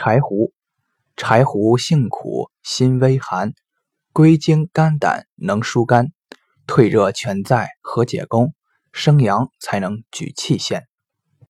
柴胡，柴胡性苦，辛微寒，归经肝胆，能疏肝，退热全在和解功，生阳才能举气陷。